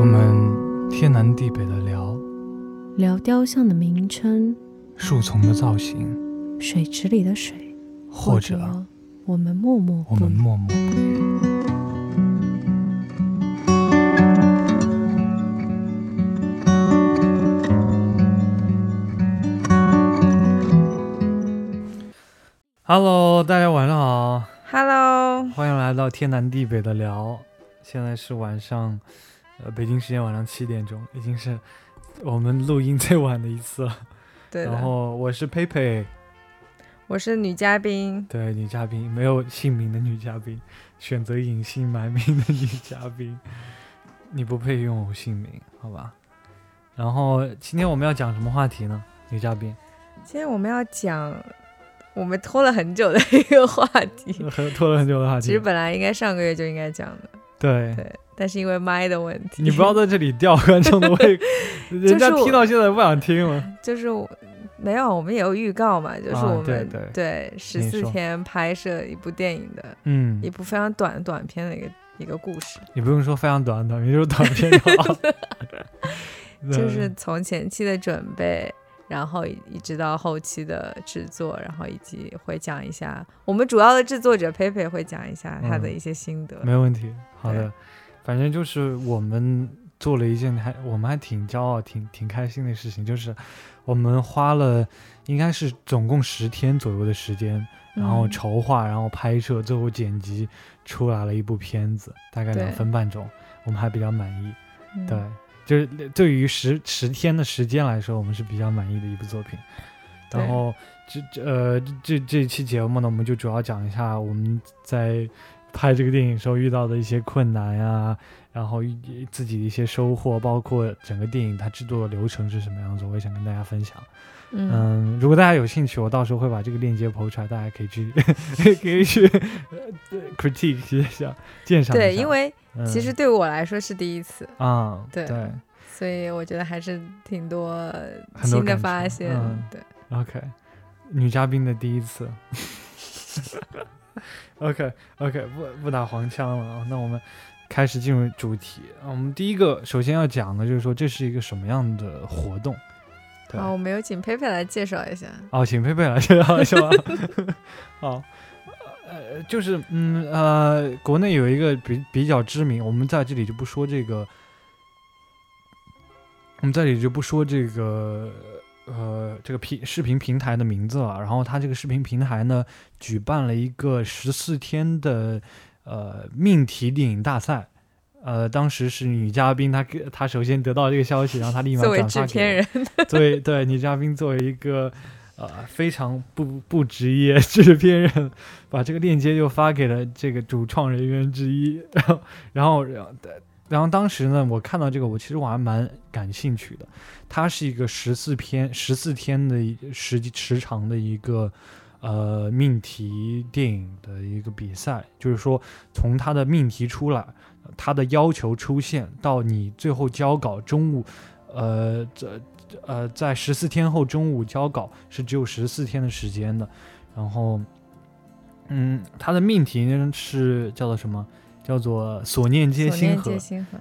我们天南地北的聊，聊雕像的名称，树丛的造型，水池里的水，或者我们默默我们默默不语。Hello，大家晚上好，Hello，欢迎来到天南地北的聊。现在是晚上，呃，北京时间晚上七点钟，已经是我们录音最晚的一次了。对然，后我是佩佩，我是女嘉宾，对，女嘉宾，没有姓名的女嘉宾，选择隐姓埋名的女嘉宾，你不配拥有姓名，好吧？然后今天我们要讲什么话题呢？女嘉宾，今天我们要讲我们拖了很久的一个话题，很拖了很久的话题。其实本来应该上个月就应该讲的，对，对，但是因为麦的问题，你不要在这里吊观众的胃，人家就是听到现在不想听了。就是我没有，我们也有预告嘛，就是啊我们、对十四天拍摄一部电影的嗯一，部非常短短片的一个一个故事，你不用说非常短，短片就是短片就好。对就是从前期的准备。然后一一直到后期的制作，然后以及会讲一下我们主要的制作者佩佩会讲一下他的嗯一些心得。没问题，好的对，反正就是我们做了一件还我们还挺骄傲、挺挺开心的事情，就是我们花了应该是总共十天左右的时间，然后嗯筹划，然后拍摄，最后剪辑出来了一部片子，大概两分半钟，我们还比较满意。嗯对，就是对于十十天的时间来说，我们是比较满意的一部作品。然后这这呃这这期节目呢，我们就主要讲一下我们在拍这个电影时候遇到的一些困难呀，然后自己的一些收获，包括整个电影它制作的流程是什么样子，我也想跟大家分享。嗯嗯，如果大家有兴趣，我到时候会把这个链接抛出来，大家可以去 可以去呃 critique 一下，鉴赏一下。对，因为嗯其实对我来说是第一次，啊，对对所以我觉得还是挺多新的发现。嗯对，OK，女嘉宾的第一次。OK OK，不不打黄腔了啊，那我们开始进入主题。啊我们第一个首先要讲的就是说这是一个什么样的活动。对好，我们有请佩佩来介绍一下。哦，请佩佩来介绍是吧？好，呃，就是嗯呃，国内有一个比比较知名，我们在这里就不说这个，我们在这里就不说这个呃这个平视频平台的名字了。然后它这个视频平台呢，举办了一个十四天的呃命题电影大赛。呃，当时是女嘉宾，她给她首先得到这个消息，然后她立马转发给我制片人，作为对女嘉宾作为一个呃非常不不职业制片人，把这个链接就发给了这个主创人员之一，然后然后然后然后当时呢，我看到这个，我其实我还蛮感兴趣的。它是一个十四篇十四天的时时长的一个呃命题电影的一个比赛，就是说从它的命题出来，它的要求出现到你最后交稿，中午呃这呃在十四天后中午交稿是只有十四天的时间的，然后嗯，它的命题呢是叫做什么？叫做所念皆星河。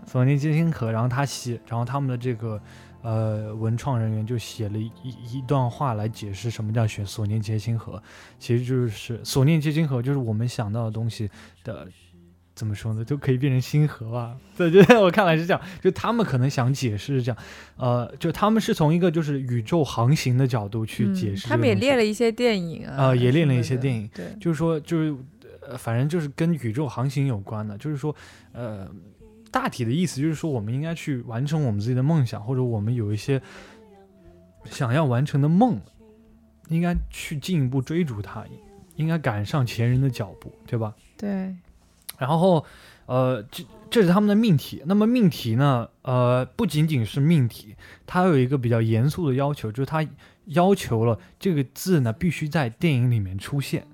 所念皆星河，然后他写，然后他们的这个呃文创人员就写了一一一段话来解释什么叫选所念皆星河，其实就是所念皆星河，就是我们想到的东西的。怎么说呢？都可以变成星河吧？对，就在我看来是这样。就他们可能想解释是这样，呃，就他们是从一个就是宇宙航行的角度去解释、嗯。他们也列了一些电影啊，呃也列了一些电影对，就是说，就是呃，反正就是跟宇宙航行有关的，就是说，呃，大体的意思就是说，我们应该去完成我们自己的梦想，或者我们有一些想要完成的梦，应该去进一步追逐它，应该赶上前人的脚步，对吧？对，然后，呃，这这是他们的命题。那么命题呢，呃，不仅仅是命题，它有一个比较严肃的要求，就是它要求了这个字呢必须在电影里面出现。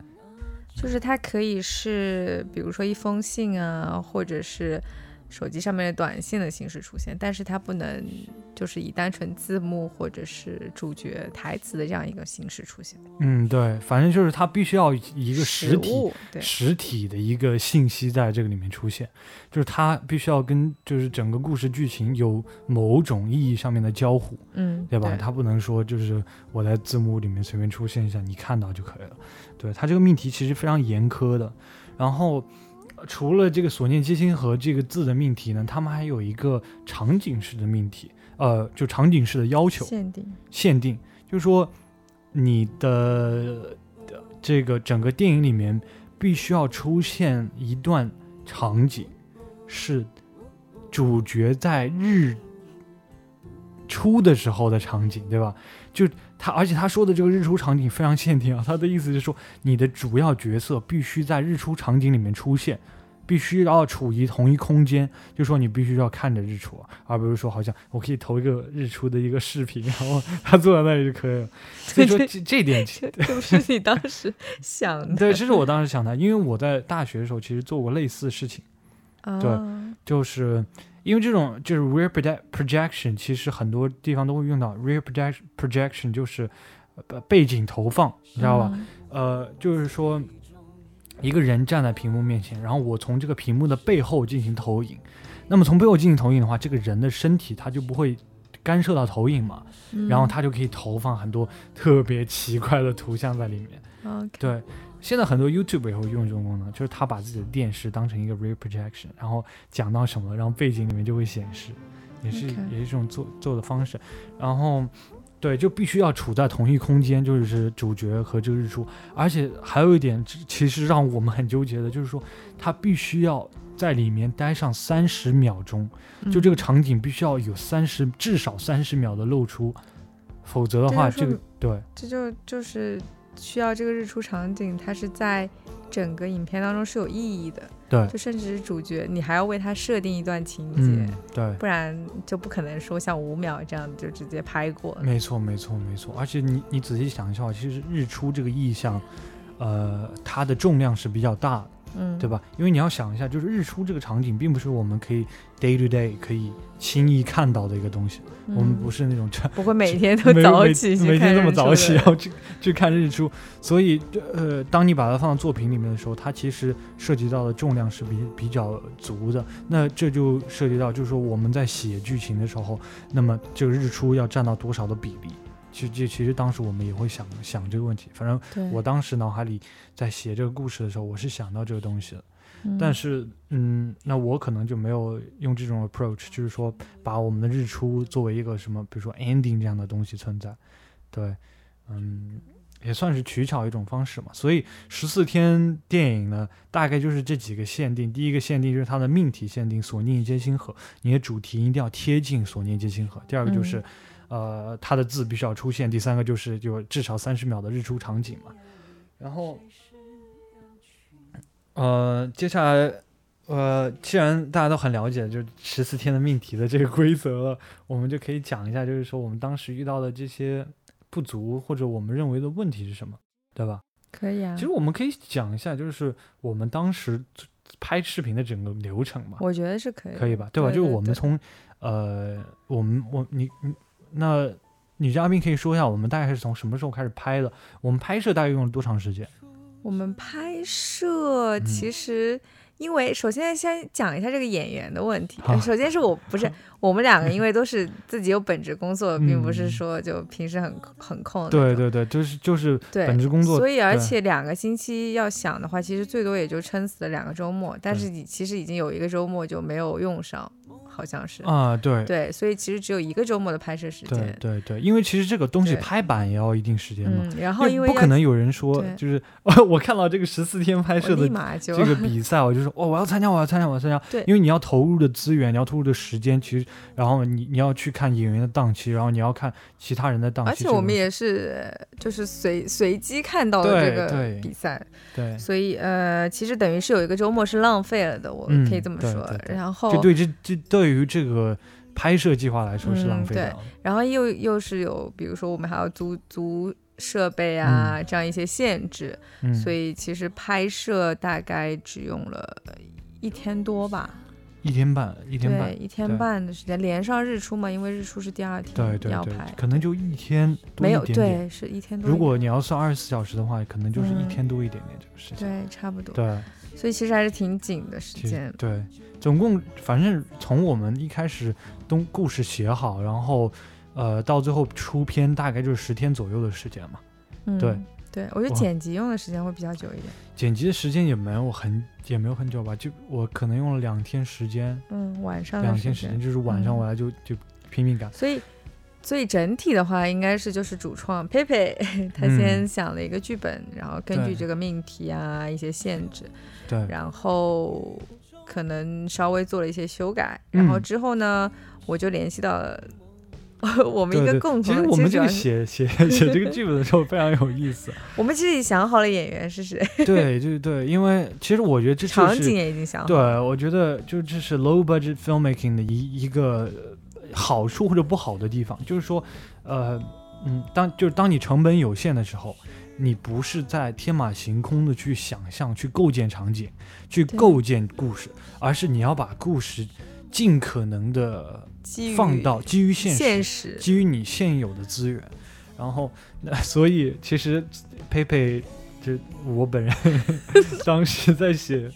就是它可以是，比如说一封信啊，或者是手机上面的短信的形式出现，但是它不能就是以单纯字幕或者是主角台词的这样一个形式出现。嗯，对，反正就是它必须要一个实体实体的一个信息在这个里面出现，就是它必须要跟就是整个故事剧情有某种意义上面的交互，嗯，对吧？它不能说就是我在字幕里面随便出现一下，你看到就可以了。对，它这个命题其实非常严苛的。然后除了这个所念皆星河这个字的命题呢，他们还有一个场景式的命题，呃，就场景式的要求限定，限定，就是说你的这个整个电影里面必须要出现一段场景，是主角在日出的时候的场景，对吧？就他，而且他说的这个日出场景非常限定啊，他的意思是说，你的主要角色必须在日出场景里面出现。必须要处于同一空间，就说你必须要看着日出，而不是说好像我可以投一个日出的一个视频，然后 他坐在那里就可以了。所以说这这点，这不是你当时想的？对，这是我当时想的，因为我在大学的时候其实做过类似的事情。对，就是因为这种就是 rear projection，其实很多地方都会用到 rear projection projection，就是背景投放，你知道吧？呃，就是说。一个人站在屏幕面前，然后我从这个屏幕的背后进行投影。那么从背后进行投影的话，这个人的身体他就不会干涉到投影嘛，然后他就可以投放很多特别奇怪的图像在里面。对，现在很多 YouTube 也会用这种功能，就是他把自己的电视当成一个 rear projection，然后讲到什么，然后背景里面就会显示，也是也是一种做做的方式。然后。对，就必须要处在同一空间，就是主角和这个日出，而且还有一点，其实让我们很纠结的，就是说他必须要在里面待上三十秒钟，就这个场景必须要有三十至少三十秒的露出，否则的话，这个对，这就就是需要这个日出场景，它是在。整个影片当中是有意义的，对，就甚至是主角，你还要为他设定一段情节，对，不然就不可能说像五秒这样就直接拍过。没错，没错，没错。而且你你仔细想一下，其实日出这个意象，呃，它的重量是比较大的。嗯，对吧？因为你要想一下，就是日出这个场景，并不是我们可以 day to day 可以轻易看到的一个东西。我们不是那种不会每天都 早起，每天这么早起要去去看日出。所以，呃，当你把它放到作品里面的时候，它其实涉及到的重量是比比较足的。那这就涉及到，就是说我们在写剧情的时候，那么这个日出要占到多少的比例？其实，其实当时我们也会想想这个问题。反正我当时脑海里在写这个故事的时候，我是想到这个东西的。但是，嗯，那我可能就没有用这种 approach，就是说把我们的日出作为一个什么，比如说 ending 这样的东西存在。对，嗯，也算是取巧一种方式嘛。所以十四天电影呢，大概就是这几个限定。第一个限定就是它的命题限定，索尼皆星河，你的主题一定要贴近索尼皆星河。第二个就是。呃，它的字必须要出现。第三个就是就至少三十秒的日出场景嘛。然后，呃，接下来，呃，既然大家都很了解，就十四天的命题的这个规则了，我们就可以讲一下，就是说我们当时遇到的这些不足或者我们认为的问题是什么，对吧？可以啊。其实我们可以讲一下，就是我们当时拍视频的整个流程嘛。我觉得是可以，可以吧？对吧？就是我们从呃，我们我你你。那女嘉宾可以说一下，我们大概是从什么时候开始拍的？我们拍摄大概用了多长时间？我们拍摄其实，因为首先先讲一下这个演员的问题。首先是我不是我们两个，因为都是自己有本职工作，并不是说就平时很很空。对对对，就是就是本职工作。所以而且两个星期要想的话，其实最多也就撑死了两个周末。但是你其实已经有一个周末就没有用上。好像是啊，对对，所以其实只有一个周末的拍摄时间。对对对，因为其实这个东西拍板也要一定时间嘛。然后因为不可能有人说，就是我看到这个十四天拍摄的这个比赛，我就说哦，我要参加，我要参加，我要参加。对，因为你要投入的资源，你要投入的时间，其实然后你你要去看演员的档期，然后你要看其他人的档期。而且我们也是就是随随机看到的这个比赛，对，所以呃，其实等于是有一个周末是浪费了的，我可以这么说。然后就对这这对。对于这个拍摄计划来说是浪费的，然后又又是有，比如说我们还要租租设备啊，这样一些限制，所以其实拍摄大概只用了一天多吧。一天半，一天半对，，一天半的时间，连上日出嘛，因为日出是第二天对对对要拍，，可能就一天多一点点。对，是一天多一点。如果你要算二十四小时的话，可能就是一嗯天多一点点这个时间。对，差不多。对，所以其实还是挺紧的时间。对，总共反正从我们一开始东故事写好，然后呃到最后出片，大概就是十天左右的时间嘛。嗯，对对，我觉得剪辑用的时间会比较久一点。剪辑的时间也没有很也没有很久吧，就我可能用了两天时间，嗯，晚上两天时间，就是晚上嗯我来就、就拼命赶。所以，所以整体的话，应该是就是主创佩佩 他嗯先想了一个剧本，然后根据这个命题啊一些限制，对，然后可能稍微做了一些修改，然后嗯。之后呢，我就联系到了 我们一个共同的，其实我们这个写写写这个剧本的时候非常有意思。我们其实已想好了演员是谁，对对对，因为其实我觉得这就场景也已经想好对，我觉得就这是 low budget filmmaking 的一一个呃好处或者不好的地方，就是说，呃，嗯，当就是当你成本有限的时候，你不是在天马行空的去想象、去构建场景、去构建故事，而是你要把故事尽可能的放到基于现实，现实，基于你现有的资源，然后那所以其实佩佩，就我本人 当时在写，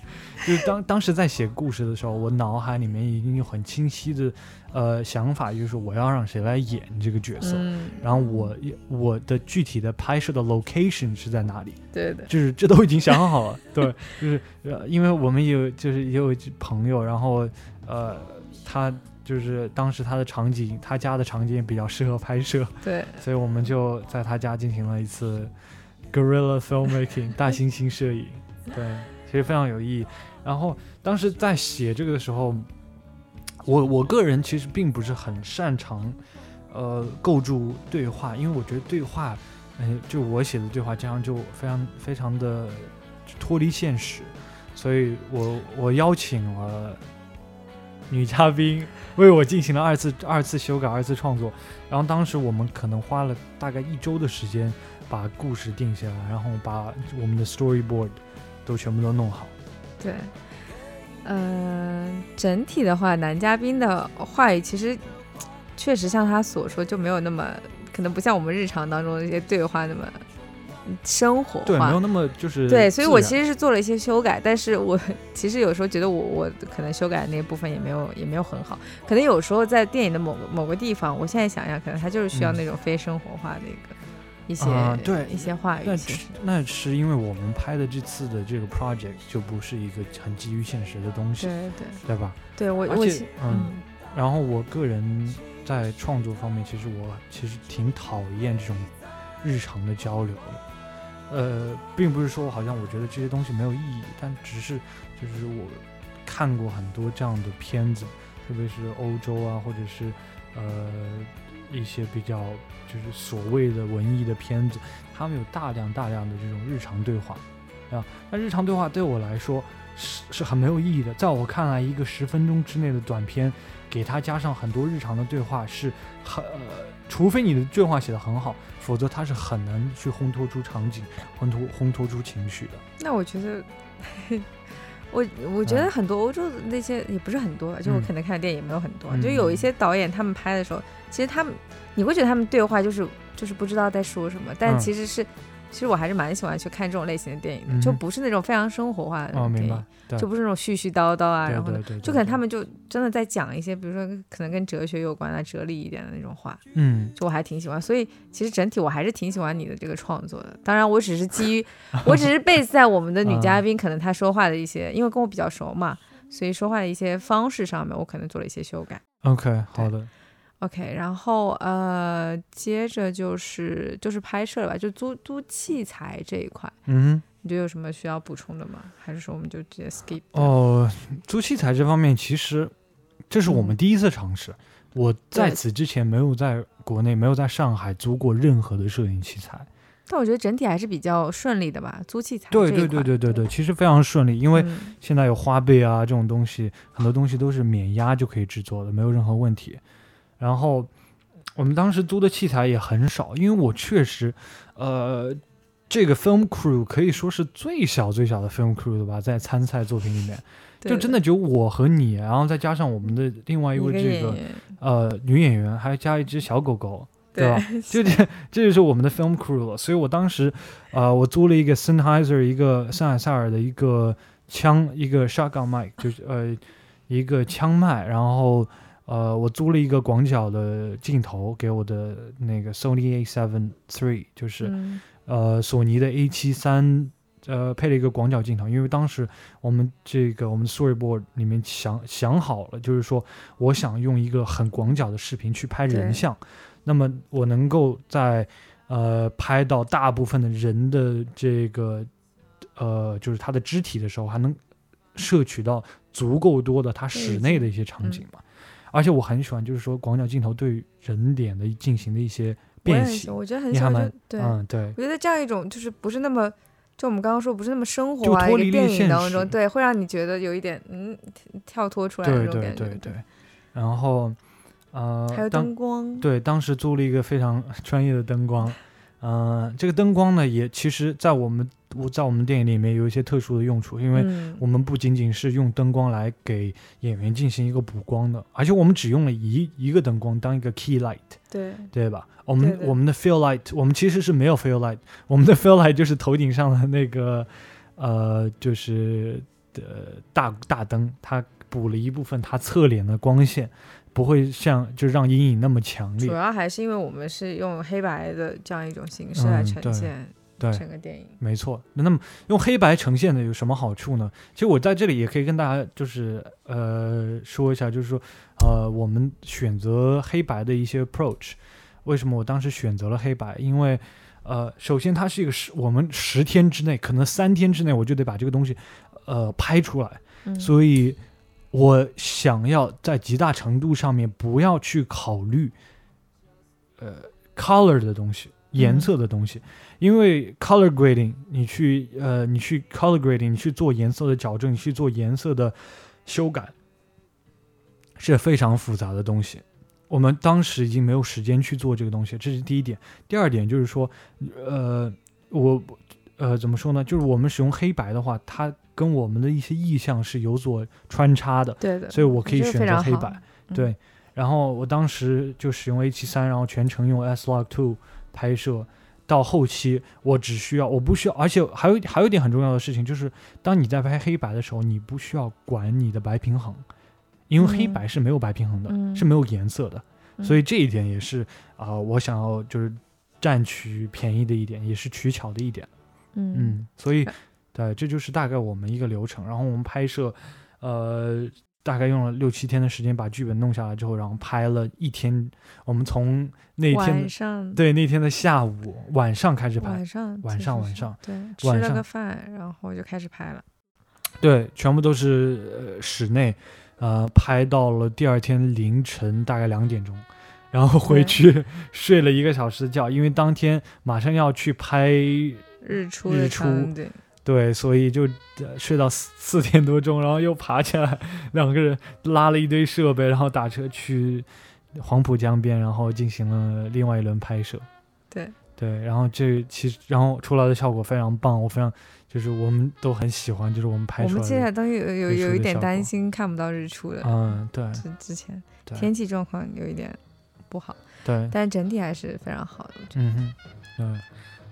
就是当当时在写故事的时候，我脑海里面已经有很清晰的呃想法，就是我要让谁来演这个角色。嗯，然后我我的具体的拍摄的 location 是在哪里，对的，就是这都已经想好了。对，就是呃，因为我们也有就是也有朋友，然后呃，他就是当时他的场景，他家的场景比较适合拍摄，对，所以我们就在他家进行了一次 guerrilla filmmaking 大猩猩摄影。对，其实非常有意义。然后当时在写这个的时候，我我个人其实并不是很擅长呃构筑对话，因为我觉得对话，嗯、就我写的对话这样就非常非常的脱离现实，所以我我邀请了女嘉宾为我进行了二次二次修改、二次创作。然后当时我们可能花了大概一周的时间把故事定下来，然后把我们的 storyboard 都全部都弄好。对，嗯、整体的话，男嘉宾的话语其实确实像他所说，就没有那么可能不像我们日常当中的一些对话那么生活对，没有。那么就是对，所以我其实是做了一些修改，但是我 其实有时候觉得我我可能修改的那部分也没有也没有很好，可能有时候在电影的某个某个地方，我现在想想，可能它就是需要嗯那种非生活化的一个一些、啊对一些话语那那是因为我们拍的这次的这个 project 就不是一个很基于现实的东西，对对对吧？对，我我其嗯然后我个人在创作方面，其实我其实挺讨厌这种日常的交流的。呃，并不是说好像我觉得这些东西没有意义，但只是就是我看过很多这样的片子，特别是欧洲啊，或者是呃一些比较就是所谓的文艺的片子，他们有大量大量的这种日常对话啊。那日常对话对我来说是是很没有意义的，在我看来，一个十分钟之内的短片，给它加上很多日常的对话是很呃，除非你的对话写得很好，否则它是很难去烘托出场景、烘托烘托出情绪的。那我觉得，我我觉得嗯很多欧洲的那些也不是很多，就我嗯可能看的电影也没有很多，嗯就有一些导演他们拍的时候，其实他们你会觉得他们对话就是就是不知道在说什么，但嗯其实是。其实我还是蛮喜欢去看这种类型的电影的，就不是那种非常生活化的电影，就不是那种絮絮叨叨啊，然后呢就可能他们就真的在讲一些，比如说可能跟哲学有关啊、哲理一点的那种话，嗯就我还挺喜欢。所以其实整体我还是挺喜欢你的这个创作的。当然，我只是基于 我只是 base 在我们的女嗯嘉宾 可能她说话的一些，因为跟我比较熟嘛，所以说话的一些方式上面，我可能做了一些修改。，OK，好的，OK，然后呃，接着就是就是拍摄了吧，就租租器材这一块，嗯你觉得有什么需要补充的吗？还是说我们就直接 skip？哦，租器材这方面，其实这是我们嗯第一次尝试。我在此之前没有在国内，没有在上海租过任何的摄影器材。但我觉得整体还是比较顺利的吧，租器材对对对对对对，其实非常顺利，因为嗯现在有花呗啊这种东西，很多东西都是免押就可以制作的，没有任何问题。然后我们当时租的器材也很少，因为我确实，呃，这个 film crew 可以说是最小最小的 film crew 了吧，在参赛作品里面，就真的只有我和你，然后再加上我们的另外一位这个呃女演员，还加一只小狗狗，对吧？就这 这就是我们的 film crew 了。所以我当时呃，我租了一个 Sennheiser 一个森海塞尔的一个枪，一个 shotgun mic，就是呃一个枪麦，然后。呃，我租了一个广角的镜头给我的那个 Sony A7 III，就是呃索尼的 A7 三，呃配了一个广角镜头，因为当时我们这个我们 Storyboard 里面想想好了，就是说我想用一个很广角的视频去拍人像，那么我能够在呃拍到大部分的人的这个呃就是他的肢体的时候，还能摄取到足够多的他室内的一些场景嘛。而且我很喜欢，就是说广角镜头对人脸的进行的一些变形，我觉得很喜欢。对，嗯，对，我觉得这样一种就是不是那么，就我们刚刚说不是那么生活啊，一个电影当中，对，会让你觉得有一点嗯跳脱出来的那种感觉。对对对。然后，呃，还有灯光。对，当时租了一个非常 专业的灯光，嗯，这个灯光呢，也其实在我们。我在我们电影里面有一些特殊的用处，因为我们不仅仅是用灯光来给演员进行一个补光的，而且我们只用了一一个灯光当一个 key light，对对吧？我们我们的 fill light，我们其实是没有 fill light，我们的 fill light 就是头顶上的那个呃，就是的大大灯，它补了一部分它侧脸的光线，不会像就让阴影那么强烈。主要还是因为我们是用黑白的这样一种形式来呈现。对，整个电影没错。那么用黑白呈现的有什么好处呢？其实我在这里也可以跟大家就是呃说一下，就是说呃我们选择黑白的一些 approach。为什么我当时选择了黑白？因为呃首先它是一个十我们十天之内，可能三天之内我就得把这个东西呃拍出来，所以我想要在极大程度上面不要去考虑呃 color 的东西。颜色的东西，因为 color grading，你去呃，你去 color grading，你去做颜色的矫正，你去做颜色的修改，是非常复杂的东西。我们当时已经没有时间去做这个东西，这是第一点。第二点就是说，呃，我呃怎么说呢？就是我们使用黑白的话，它跟我们的一些意象是有所穿插的。对的。所以我可以选择黑白。对。然后我当时就使用 A 七三，然后全程用 S Log Two。拍摄到后期，我只需要，我不需要，而且还有还有一点很重要的事情，就是当你在拍黑白的时候，你不需要管你的白平衡，因为黑白是没有白平衡的，是没有颜色的，所以这一点也是啊，我想要就是占取便宜的一点，也是取巧的一点，嗯，所以对，这就是大概我们一个流程，然后我们拍摄，呃。大概用了六七天的时间把剧本弄下来之后，然后拍了一天。我们从那天晚上对那天的下午晚上开始拍，晚上晚上晚上对吃了个饭，然后就开始拍了。对，全部都是室内，呃，拍到了第二天凌晨大概两点钟，然后回去 睡了一个小时的觉，因为当天马上要去拍日出日出。对。对，所以就睡到四四点多钟，然后又爬起来，两个人拉了一堆设备，然后打车去黄浦江边，然后进行了另外一轮拍摄。对对，然后这其实然后出来的效果非常棒，我非常就是我们都很喜欢，就是我们拍出来。我们接下来都有有有一点担心看不到日出的。嗯，对。之之前天气状况有一点不好。对。但整体还是非常好的。嗯哼，对。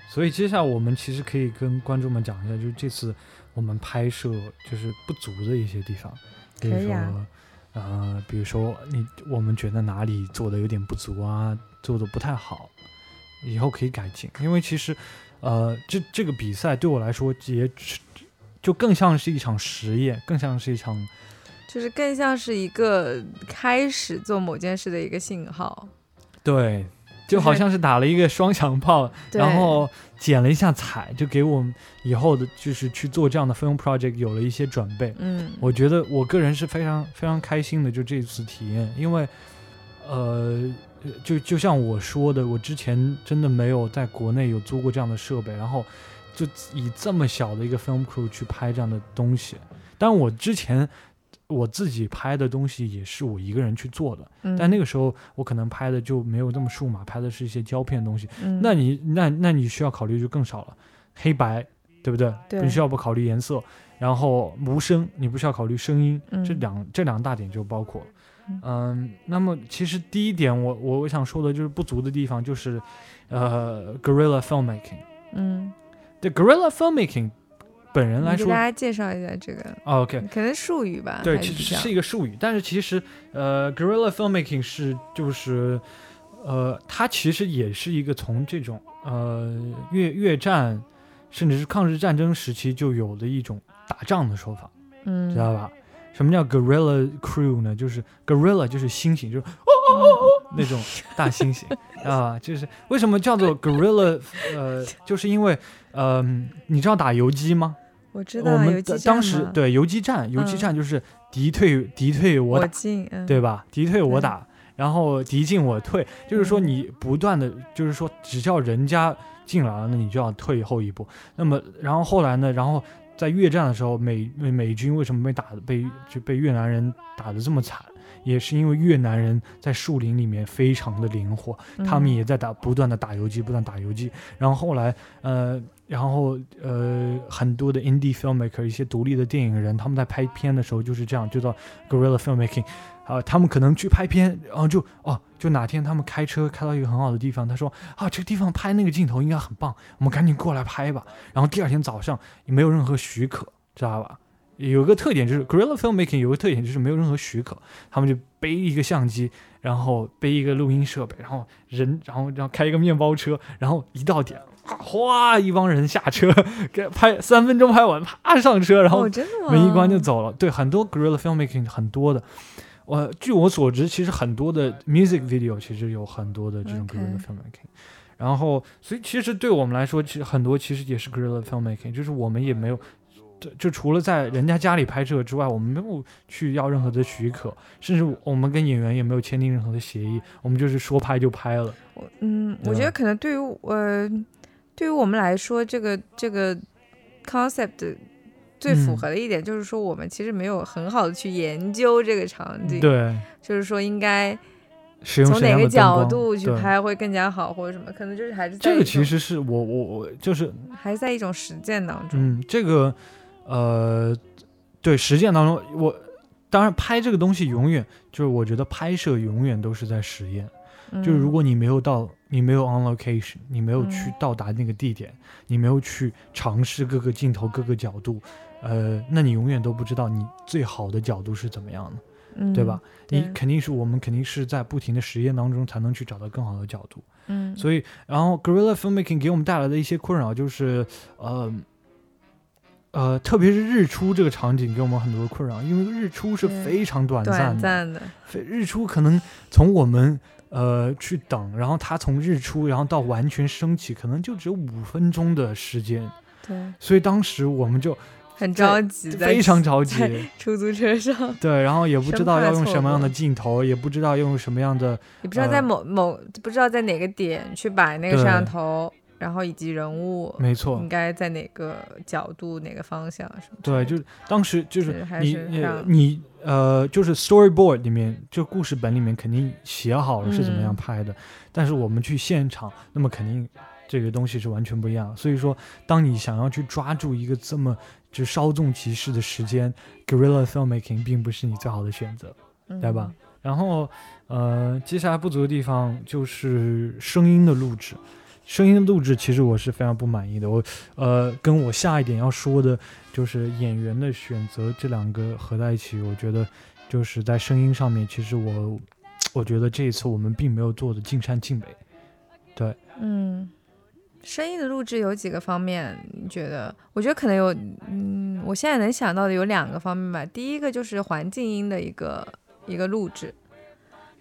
所以接下来我们其实可以跟观众们讲一下，就是这次我们拍摄就是不足的一些地方，比如说，呃，比如说你我们觉得哪里做的有点不足啊，做的不太好，以后可以改进。因为其实，呃，这这个比赛对我来说也就更像是一场实验，更像是一场，就是更像是一个开始做某件事的一个信号。对。就好像是打了一个双响炮，然后剪了一下彩，就给我们以后的，就是去做这样的 film project 有了一些准备。嗯，我觉得我个人是非常非常开心的，就这次体验，因为，呃，就就像我说的，我之前真的没有在国内有租过这样的设备，然后就以这么小的一个 film crew 去拍这样的东西，但我之前。我自己拍的东西也是我一个人去做的，但那个时候我可能拍的就没有那么数码，拍的是一些胶片的东西。那你那那你需要考虑就更少了。黑白，对不对？对不需要不考虑颜色，然后无声，你不需要考虑声音，嗯这两这两大点就包括了。嗯嗯，那么其实第一点我，我我想说的就是不足的地方，就是呃，guerrilla filmmaking。嗯，对 guerrilla filmmaking 本人来说给大家介绍一下这个，哦，OK，可能术语吧，对，其实是一个术语，但是其实呃，guerrilla filmmaking 是就是呃，它其实也是一个从这种呃越越战甚至是抗日战争时期就有的一种打仗的说法，嗯，知道吧？什么叫 guerrilla crew 呢？就是 guerrilla 就是猩猩，就是哦哦哦哦那种大猩猩啊，就是为什么叫做 guerrilla？呃，就是因为呃，你知道打游击吗？我知道啊我们当时对游击战，游击嗯战就是敌退敌退我对吧？敌退我对打，然后敌进我退，就是说嗯你不断的，就是说只要人家进来了，那你就要退后一步。那么然后后来呢，然后在越战的时候，美美美军为什么被打的被就被越南人打的这么惨？也是因为越南人在树林里面非常的灵活，他们嗯也在打不断的打游击，不断打游击。然后后来，呃，然后呃，很多的 indie filmmaker，一些独立的电影人，他们在拍片的时候就是这样，就叫 guerrilla filmmaking。啊、他们可能去拍片，然后就哦，就哪天他们开车开到一个很好的地方，他说啊，这个地方拍那个镜头应该很棒，我们赶紧过来拍吧。然后第二天早上也没有任何许可，知道吧？有个特点就是 guerrilla filmmaking 有个特点就是没有任何许可，他们就背一个相机，然后背一个录音设备，然后人，然后然后开一个面包车，然后一到点，啊哗，一帮人下车，给拍三分钟拍完，啪上车，然后？门一关就走了。对，很多 guerrilla filmmaking 很多的。我据我所知，其实很多的 music video 其实有很多的这种 guerrilla filmmaking。然后，所以其实对我们来说，其实很多其实也是 guerrilla filmmaking，就是我们也没有，就就除了在人家家里拍摄之外，我们没有去要任何的许可，甚至我们跟演员也没有签订任何的协议，我们就是说拍就拍了。我嗯，我觉得可能对于呃，对于我们来说，这个这个 concept 最符嗯合的一点就是说，我们其实没有很好的去研究这个场景，，对，就是说应该使用从哪个角度去拍会更加好，或者什么，可能就是还是这个其实是我我我就是还是在一种实践当中，嗯，这个呃，对实践当中，我当然拍这个东西永远就是我觉得拍摄永远都是在实验。就是如嗯果你没有到，你没有 on location，你没有去嗯到达那个地点，你没有去尝试各个镜头、各个角度，呃，那你永远都不知道你最好的角度是怎么样的，嗯对吧？你对肯定是我们肯定是在不停的实验当中才能去找到更好的角度。嗯，所以，然后 guerrilla filmmaking 给我们带来的一些困扰就是，呃，呃，特别是日出这个场景给我们很多的困扰，因为日出是非常短暂的，短暂的，日出可能从我们呃去等，然后它从日出然后到完全升起，可能就只有五分钟的时间，对，所以当时我们就很着急，在非常着急，出租车上，对，然后也不知道要用什么样的镜头，也不知道用什么样的，也不知道在呃某某不知道在哪个点去摆那个摄像头，然后以及人物没错应，该在哪个角度、哪个方向什么对，就是当时就是你你呃，就是 storyboard 里面就故事本里面肯定写好了是怎么样嗯拍的，但是我们去现场，那么肯定这个东西是完全不一样的。所以说，当你想要去抓住一个这么就稍纵即逝的时间，guerrilla filmmaking 并不是你最好的选择，对吧？然后呃，接下来不足的地方就是声音的录制。声音的录制其实我是非常不满意的，我呃跟我下一点要说的就是演员的选择，这两个合在一起，我觉得就是在声音上面，其实我我觉得这一次我们并没有做的尽善尽美。对嗯，声音的录制有几个方面，你觉得？我觉得可能有，嗯，我现在能想到的有两个方面吧。第一个就是环境音的一个一个录制，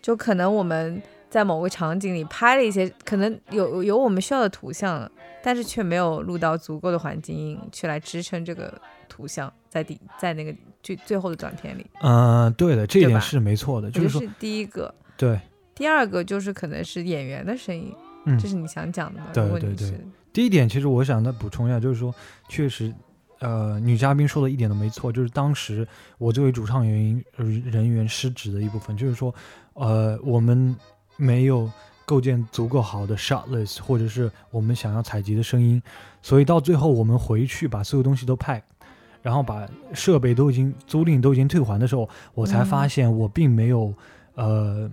就可能我们在某个场景里拍了一些，可能有有我们需要的图像，但是却没有录到足够的环境音去来支撑这个图像在底在那个最最后的短片里。嗯、对的，这一点是没错的，就是第一个。对。第二个就是可能是演员的声音，嗯这是你想讲的吗？对对对第一点，其实我想再补充一下，就是说，确实，呃，女嘉宾说的一点都没错，就是当时我作为主唱原因呃人员失职的一部分，就是说，呃，我们没有构建足够好的 shot list，或者是我们想要采集的声音，所以到最后我们回去把所有东西都 pack，然后把设备都已经租赁都已经退还的时候，我才发现我并没有呃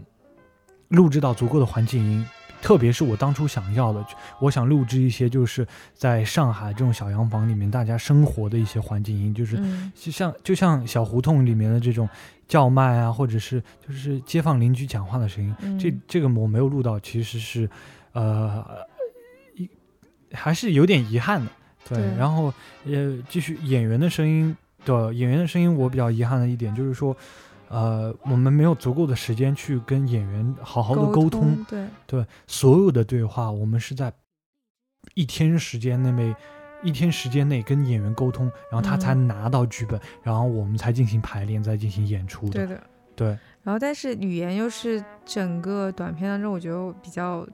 录制到足够的环境音。特别是我当初想要的，我想录制一些就是在上海这种小洋房里面大家生活的一些环境音，就是就像就像小胡同里面的这种叫卖啊，或者是就是街坊邻居讲话的声音。这这个我没有录到，其实是呃一还是有点遗憾的。对，然后呃继续演员的声音的演员的声音，我比较遗憾的一点就是说。呃，我们没有足够的时间去跟演员好好的沟通，对。对，所有的对话我们是在一天时间内，一天时间内跟演员沟通，然后他才拿到剧本，然后我们才进行排练，再进行演出。对的，对。然后，但是语言又是整个短片当中我觉得比较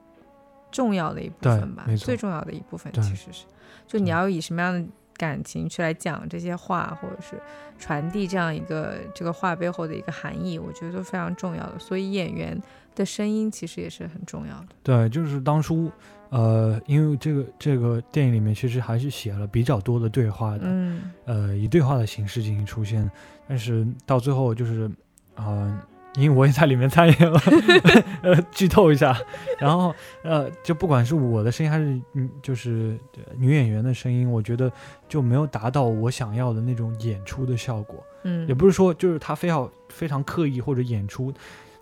重要的一部分吧，最重要的一部分其实是，就你要以什么样的。感情去来讲这些话，或者是传递这样一个这个话背后的一个含义，我觉得都非常重要的。所以演员的声音其实也是很重要的。对，就是当初，呃，因为这个这个电影里面其实还是写了比较多的对话的，嗯，呃，以对话的形式进行出现，但是到最后就是，啊。因为我也在里面参演了，呃，剧透一下，然后呃，就不管是我的声音还是嗯，就是女演员的声音，我觉得就没有达到我想要的那种演出的效果。嗯，也不是说就是他非要非常刻意或者演出，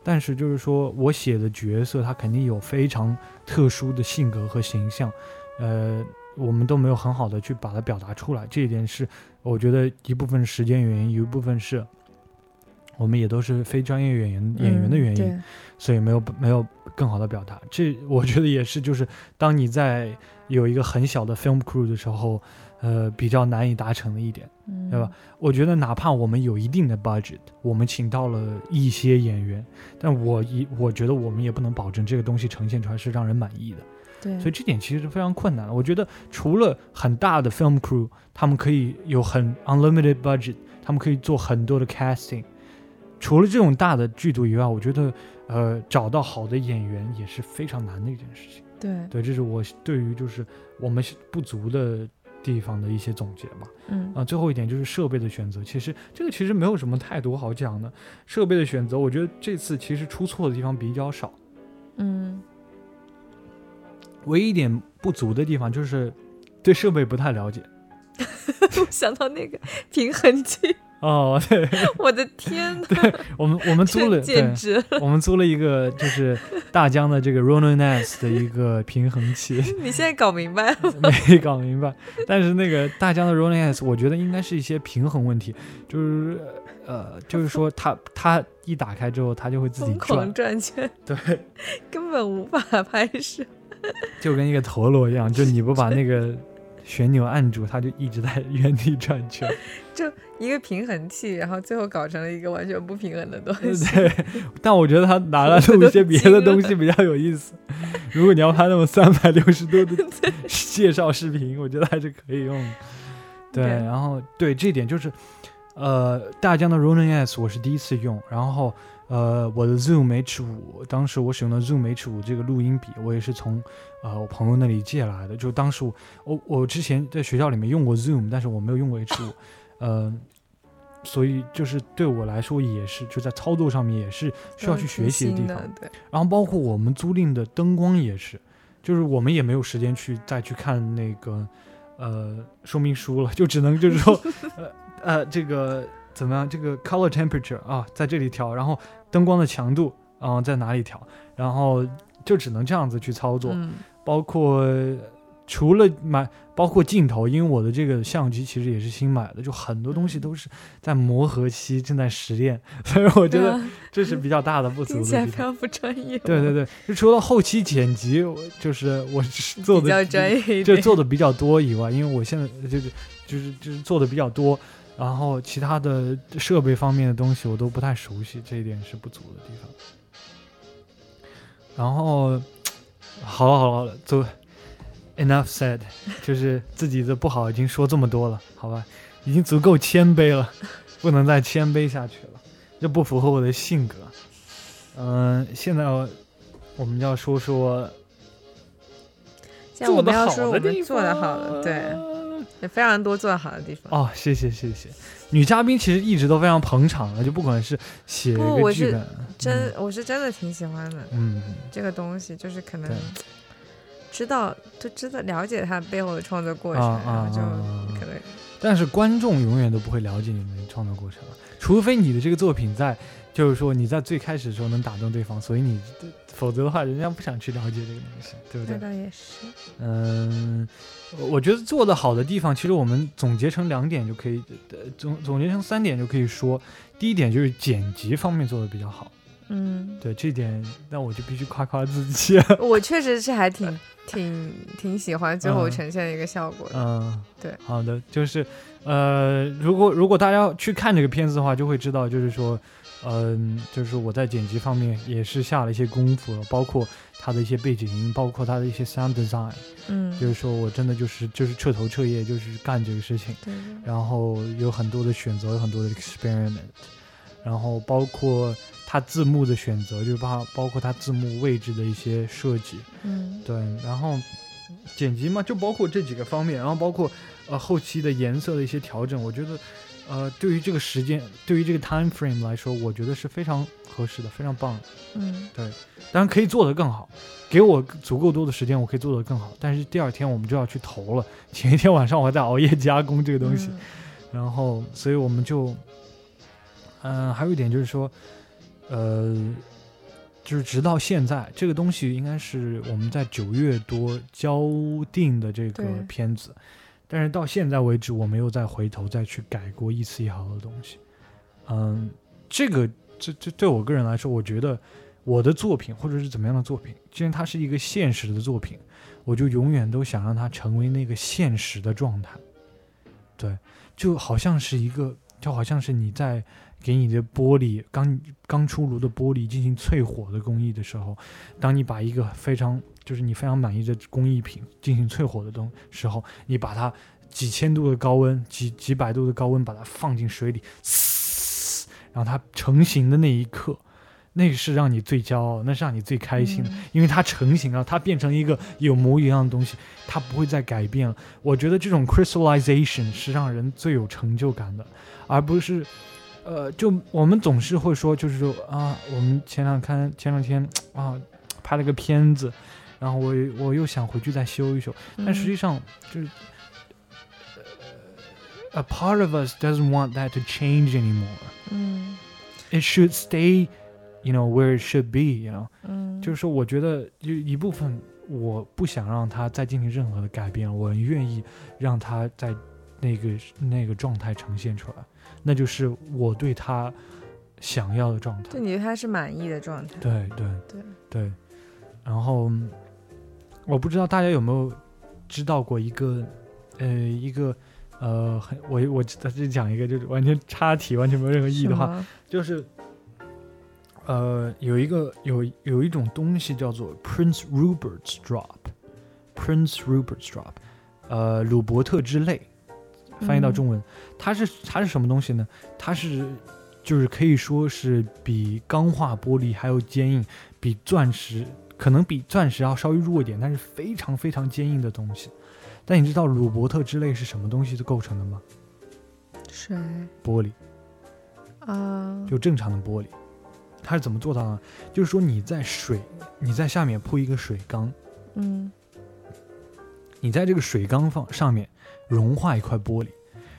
但是就是说我写的角色他肯定有非常特殊的性格和形象，呃，我们都没有很好的去把它表达出来。这一点是我觉得一部分时间原因，有一部分是。我们也都是非专业演员演员的原因，所以没有没有更好的表达。这我觉得也是，就是当你在有一个很小的 film crew 的时候，呃，比较难以达成的一点，对吧？我觉得哪怕我们有一定的 budget，我们请到了一些演员，但我一我觉得我们也不能保证这个东西呈现出来是让人满意的。对，所以这点其实是非常困难的。我觉得除了很大的 film crew，他们可以有很 unlimited budget，他们可以做很多的 casting。除了这种大的剧组以外，我觉得，呃，找到好的演员也是非常难的一件事情。对，对，这是我对于就是我们不足的地方的一些总结吧。嗯，啊，最后一点就是设备的选择，其实这个其实没有什么太多好讲的。设备的选择，我觉得这次其实出错的地方比较少。嗯，唯一一点不足的地方就是对设备不太了解。我想到那个平衡器。哦，对，我的天 呐！对我们，我们租了，简直，我们租了一个就是大疆的这个 Ronin S 的一个平衡器。你现在搞明白了？没搞明白，但是那个大疆的 Ronin S，我觉得应该是一些平衡问题，就是呃，就是说它它一打开之后，它就会自己转转圈，对，根本无法拍摄，就跟一个陀螺一样，就你不把那个。旋钮按住，它就一直在 原地转圈，就一个平衡器，然后最后搞成了一个完全不平衡的东西。对，但我觉得他拿来录一些别的东西比较有意思。如果你要拍那种三百六十度的介绍视频，我觉得还是可以用。对，然后对这点就是，呃，大疆的 Ronin S 我是第一次用，然后。呃，我的 Zoom H 五，当时我使用的 Zoom H 五这个录音笔，我也是从呃我朋友那里借来的。就当时我我我之前在学校里面用过 Zoom，但是我没有用过 H 五，呃，所以就是对我来说也是就在操作上面也是需要去学习的地方。对。然后包括我们租赁的灯光也是，就是我们也没有时间去再去看那个呃说明书了，就只能就是说 呃呃这个。怎么样？这个 color temperature 啊，在这里调，然后灯光的强度啊，在哪里调？然后就只能这样子去操作。嗯。包括除了买，包括镜头，因为我的这个相机其实也是新买的，就很多东西都是在磨合期，正在实验，所以我觉得这是比较大的不足的地方。非常不专业。对对对，就除了后期剪辑，就是我做的比较专业，就做的比较多以外，因为我现在就是就是就是做的比较多。然后其他的设备方面的东西我都不太熟悉，这一点是不足的地方。然后，好了好了，就 enough said，就是自己的不好已经说这么多了，好吧，已经足够谦卑了，不能再谦卑下去了，这不符合我的性格。嗯，现在我我们要说说我做的们要说好的地方做的好的，对，有非常多做的好的地方。哦，谢谢谢谢。女嘉宾其实一直都非常捧场的，就不管是写个剧本，真，我是真的挺喜欢的嗯，这个东西，就是可能知道就知道了解它背后的创作过程，然后就啊可能但是观众永远都不会了解你们的创作过程，除非你的这个作品在，就是说你在最开始的时候能打动对方，所以你，否则的话，人家不想去了解这个东西，对不那对？倒也是。嗯，我觉得做的好的地方，其实我们总结成两点就可以，呃总总结成三点就可以说，第一点就是剪辑方面做的比较好，嗯，对这点，那我就必须夸夸自己。我确实是还挺挺挺喜欢最后嗯呈现的一个效果的。嗯，对好的，就是呃，如果如果大家去看这个片子的话，就会知道，就是说，嗯、就是我在剪辑方面也是下了一些功夫了，包括它的一些背景音，包括它的一些 sound design，嗯，就是说我真的就是就是彻头彻夜就是干这个事情，对对然后有很多的选择，有很多的 experiment，然后包括它字幕的选择，就是包包括它字幕位置的一些设计，嗯。对，然后剪辑嘛，就包括这几个方面，然后包括呃后期的颜色的一些调整，我觉得呃对于这个时间，对于这个 time frame 来说，我觉得是非常合适的，非常棒嗯，对当然可以做得更好，给我足够多的时间，我可以做得更好。但是第二天我们就要去投了，前一天晚上我还在熬夜加工这个东西，嗯。然后所以我们就，嗯、还有一点就是说，呃，就是直到现在，这个东西应该是我们在九月多交定的这个片子，但是到现在为止，我没有再回头再去改过一丝一毫的东西。嗯，这个这这对我个人来说，我觉得我的作品或者是怎么样的作品，既然它是一个现实的作品，我就永远都想让它成为那个现实的状态。对，就好像是一个，就好像是你在给你的玻璃刚刚出炉的玻璃进行淬火的工艺的时候，当你把一个非常就是你非常满意的工艺品进行淬火的东时候，你把它几千度的高温、几几百度的高温把它放进水里，嘶，然后它成型的那一刻。那个是让你最骄傲，那是让你最开心的，嗯因为它成型了，它变成一个有模有样的东西，它不会再改变了。我觉得这种 crystallization 是让人最有成就感的，而不是，呃，就我们总是会说，就是说啊，我们前两看前两天啊拍了个片子，然后我我又想回去再修一修，但实际嗯上就是。呃 A part of us doesn't want that to change anymore. 嗯 It should stay, you know, where it should be. You know. 嗯，就是说，我觉得就一部分我不想让它再进行任何的改变，我愿意让它在那个那个状态呈现出来，那就是我对他想要的状态就。你对他是满意的状态。对对对，对，然后我不知道大家有没有知道过一个呃一个呃很我我在这里讲一个就是完全插题完全没有任何意义的话，就是，呃，有一个有有一种东西叫做 Prince Rupert's Drop，Prince Rupert's Drop，呃，鲁伯特之泪，翻译到嗯中文，它是它是什么东西呢？它是就是可以说是比钢化玻璃还要坚硬，比钻石可能比钻石要稍微弱一点，但是非常非常坚硬的东西。但你知道鲁伯特之泪是什么东西构成的吗？水玻璃。啊，就正常的玻璃。它是怎么做到呢？就是说你在水，你在下面铺一个水缸，嗯你在这个水缸放上面融化一块玻璃，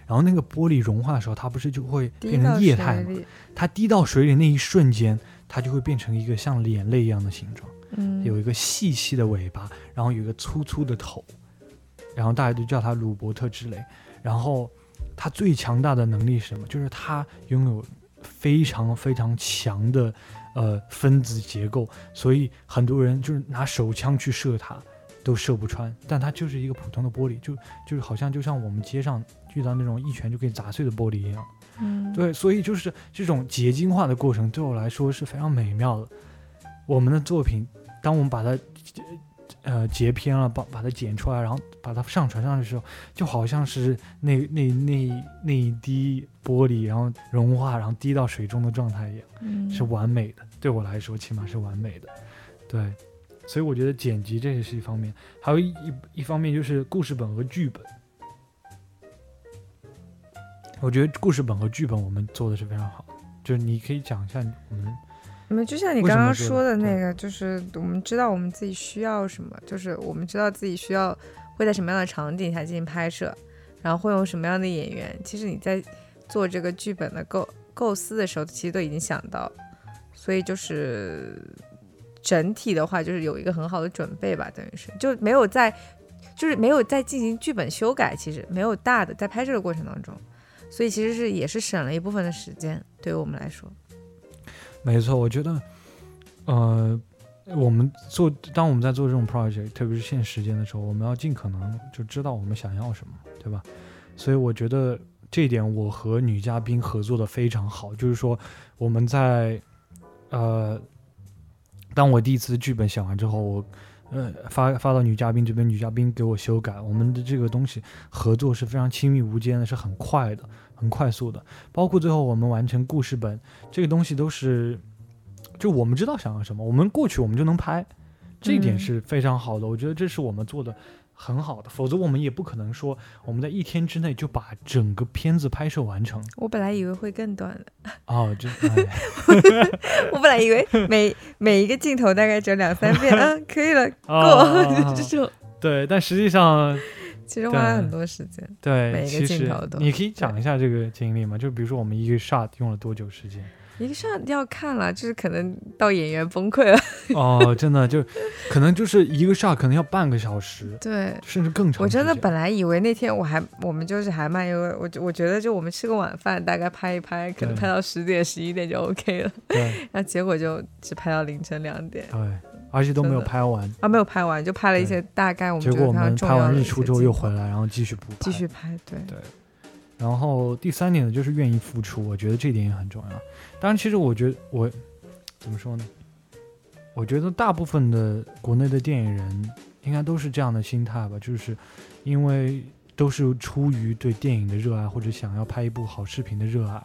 然后那个玻璃融化的时候，它不是就会变成液态吗？它滴到水里那一瞬间，它就会变成一个像眼泪一样的形状，嗯，有一个细细的尾巴，然后有一个粗粗的头，然后大家都叫它鲁伯特之泪。然后它最强大的能力是什么？就是它拥有非常非常强的呃分子结构，所以很多人就是拿手枪去射它都射不穿，但它就是一个普通的玻璃，就就是好像就像我们街上遇到那种一拳就可以砸碎的玻璃一样。嗯，对，所以就是这种结晶化的过程对我来说是非常美妙的。我们的作品，当我们把它呃截片了，把把它剪出来，然后把它上传上去的时候，就好像是那那那那一滴玻璃，然后融化，然后滴到水中的状态一样，嗯是完美的。对我来说，起码是完美的。对，所以我觉得剪辑这也是一方面，还有一一一方面就是故事本和剧本。我觉得故事本和剧本我们做的是非常好，就是你可以讲一下我们嗯，就像你刚刚说的那个，就是我们知道我们自己需要什么，就是我们知道自己需要会在什么样的场景下进行拍摄，然后会用什么样的演员。其实你在做这个剧本的构构思的时候，其实都已经想到，所以就是整体的话，就是有一个很好的准备吧，等于是就没有在，就是没有在进行剧本修改，其实没有大的在拍摄的过程当中，所以其实是也是省了一部分的时间，对于我们来说。没错，我觉得，呃，我们做当我们在做这种 project，特别是限时间的时候，我们要尽可能就知道我们想要什么，对吧？所以我觉得这一点我和女嘉宾合作的非常好，就是说我们在呃，当我第一次剧本写完之后，我呃发发到女嘉宾这边，女嘉宾给我修改，我们的这个东西合作是非常亲密无间的，是很快的。很快速的，包括最后我们完成故事本这个东西都是，就我们知道想要什么，我们过去我们就能拍，这一点是非常好的。我觉得这是我们做的很好的，否则我们也不可能说我们在一天之内就把整个片子拍摄完成。我本来以为会更短的。哦，这，我本来以为每每一个镜头大概只有两三遍，嗯，可以了，过这种。对，但实际上。其实花了很多时间，对，每一个镜头都。你可以讲一下这个经历吗？就比如说我们一个 shot 用了多久时间？一个 shot 要看了，就是可能到演员崩溃了。哦，真的就可能就是一个 shot 可能要半个小时，对，甚至更长。我真的本来以为那天我还我们就是还慢，因为我我觉得就我们吃个晚饭，大概拍一拍，可能拍到十点十一点就 OK 了。对，然后结果就只拍到凌晨两点。对。而且都没有拍完啊，没有拍完，就拍了一些大概我们结果我们拍完日出之后又回来，然后继续补继续拍，对对。然后第三点呢，就是愿意付出，我觉得这点也很重要。当然，其实我觉得我怎么说呢？我觉得大部分的国内的电影人应该都是这样的心态吧，就是因为都是出于对电影的热爱或者想要拍一部好视频的热爱，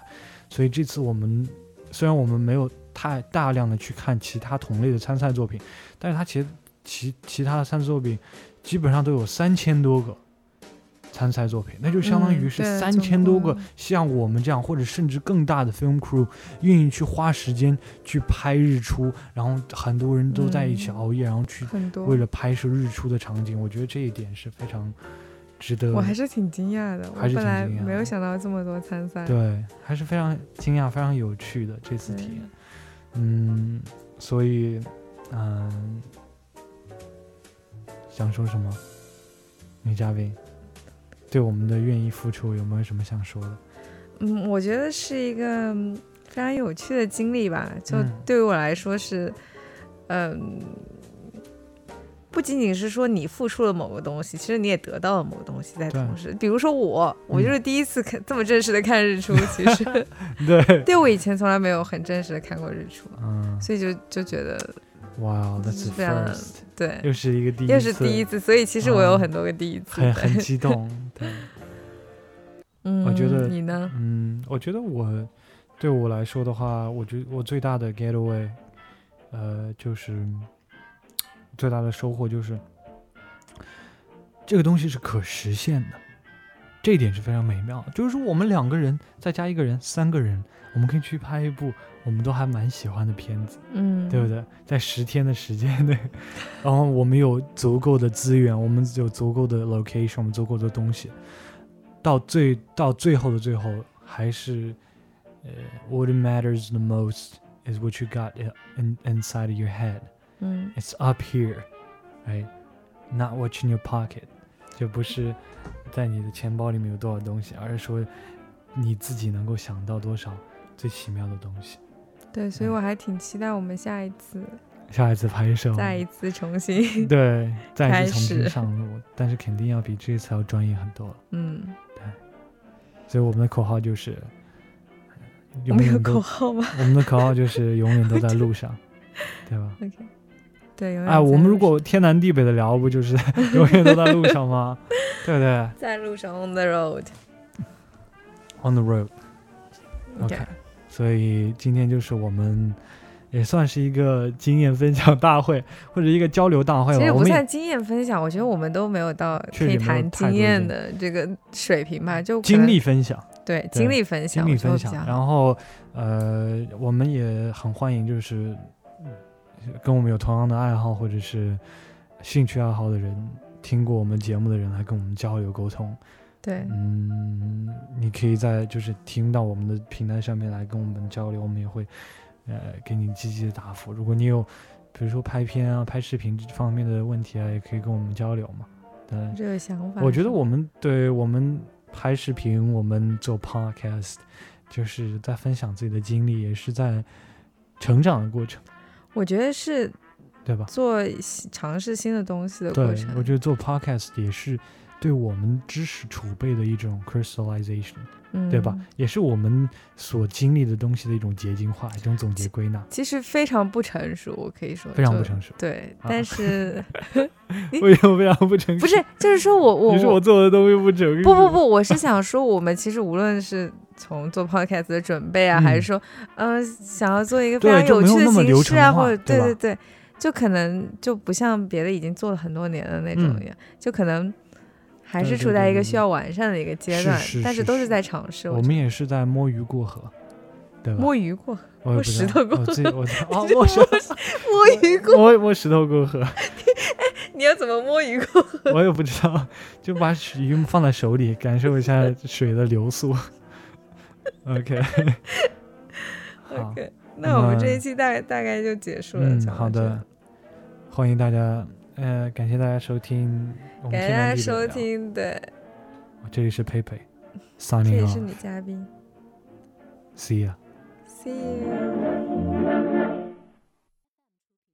所以这次我们虽然我们没有。太大量的去看其他同类的参赛作品，但是他其其其他的参赛作品基本上都有三千多个参赛作品，那就相当于是三千多个像我们这样或者甚至更大的 film crew 愿意去花时间去拍日出，然后很多人都在一起熬夜，然后去为了拍摄日出的场景，我觉得这一点是非常值得。我还是挺惊讶的，我本来没有想到这么多参赛，对，还是非常惊讶，非常有趣的这次体验。嗯，所以，嗯，想说什么？女嘉宾对我们的愿意付出有没有什么想说的？嗯，我觉得是一个非常有趣的经历吧。就对于我来说是，嗯。不仅仅是说你付出了某个东西，其实你也得到了某个东西在同时。比如说我，我就是第一次看这么正式的看日出，其实对，对我以前从来没有很正式的看过日出，嗯，所以就就觉得哇，那是非常对，又是一个第一次，又是第一次，所以其实我有很多个第一次，很很激动，对，嗯，我觉得你呢？嗯，我觉得我对我来说的话，我觉得我最大的 getaway，呃，就是。最大的收获就是，这个东西是可实现的，这一点是非常美妙的。就是说，我们两个人再加一个人，三个人，我们可以去拍一部我们都还蛮喜欢的片子，嗯，对不对？在十天的时间内，然后我们有足够的资源，我们有足够的 location，我们足够的东西，到最到最后的最后，还是呃，what matters the most is what you got in inside your head。嗯，It's up here, right? Not what's in your pocket，就不是在你的钱包里面有多少东西，而是说你自己能够想到多少最奇妙的东西。对，所以我还挺期待我们下一次，下一次拍摄，再一次重新 对，再一次重新上路，但是肯定要比这次要专业很多。嗯，对。所以我们的口号就是，我们有口号吗？我们的口号就是 永远都在路上，对吧？OK。对，哎，我们如果天南地北的聊，不就是 永远都在路上吗？对不对？在路上，on the road。on the road。所以今天就是我们也算是一个经验分享大会或者一个交流大会吧。其实不算经验分享，我觉得我们都没有到可以谈经验的这个水平吧，就可经历分享，对经历分享，经历分享，然后呃，我们也很欢迎就是跟我们有同样的爱好或者是兴趣爱好的人，听过我们节目的人来跟我们交流沟通。对嗯，你可以在就是听到我们的平台上面来跟我们交流，我们也会呃给你积极的答复。如果你有比如说拍片啊、拍视频这方面的问题啊，也可以跟我们交流嘛。对，这个想法，我觉得我们对我们拍视频，我们做 podcast，就是在分享自己的经历，也是在成长的过程，我觉得是对吧？做尝试新的东西的过对，程。我觉得做 podcast 也是对我们知识储备的一种 crystallization，嗯，对吧？？也是我们所经历的东西的一种结晶化，一种总结归纳，其实非常不成熟，我可以说非常不成熟。对，啊但是 为什么非常不成熟？不是，就是说我 我你说我做的东西不成熟？不不不，我是想说，我们其实无论是从做 podcast 的准备啊，还是嗯说，呃，想要做一个非常有趣的形式啊，或者对对对对，就可能就不像别的已经做了很多年的那种嗯一样，就可能还是处在一个需要完善的一个阶段，但是是但都是在尝试。我们也是在摸鱼过河，对吧？摸鱼过，摸我也不知道石头过我自己我啊这摸石摸鱼过，摸摸石头过河 你要怎么摸鱼过河？我也不知道，就把鱼放在手里，感受一下水的流速。OK，好，OK，那我们这那一期大概大概就结束了。嗯，好的，欢迎大家，呃，感谢大家收听我们感谢大家收听，对，这里是佩佩这，signing 也是女嘉宾，See you，See you。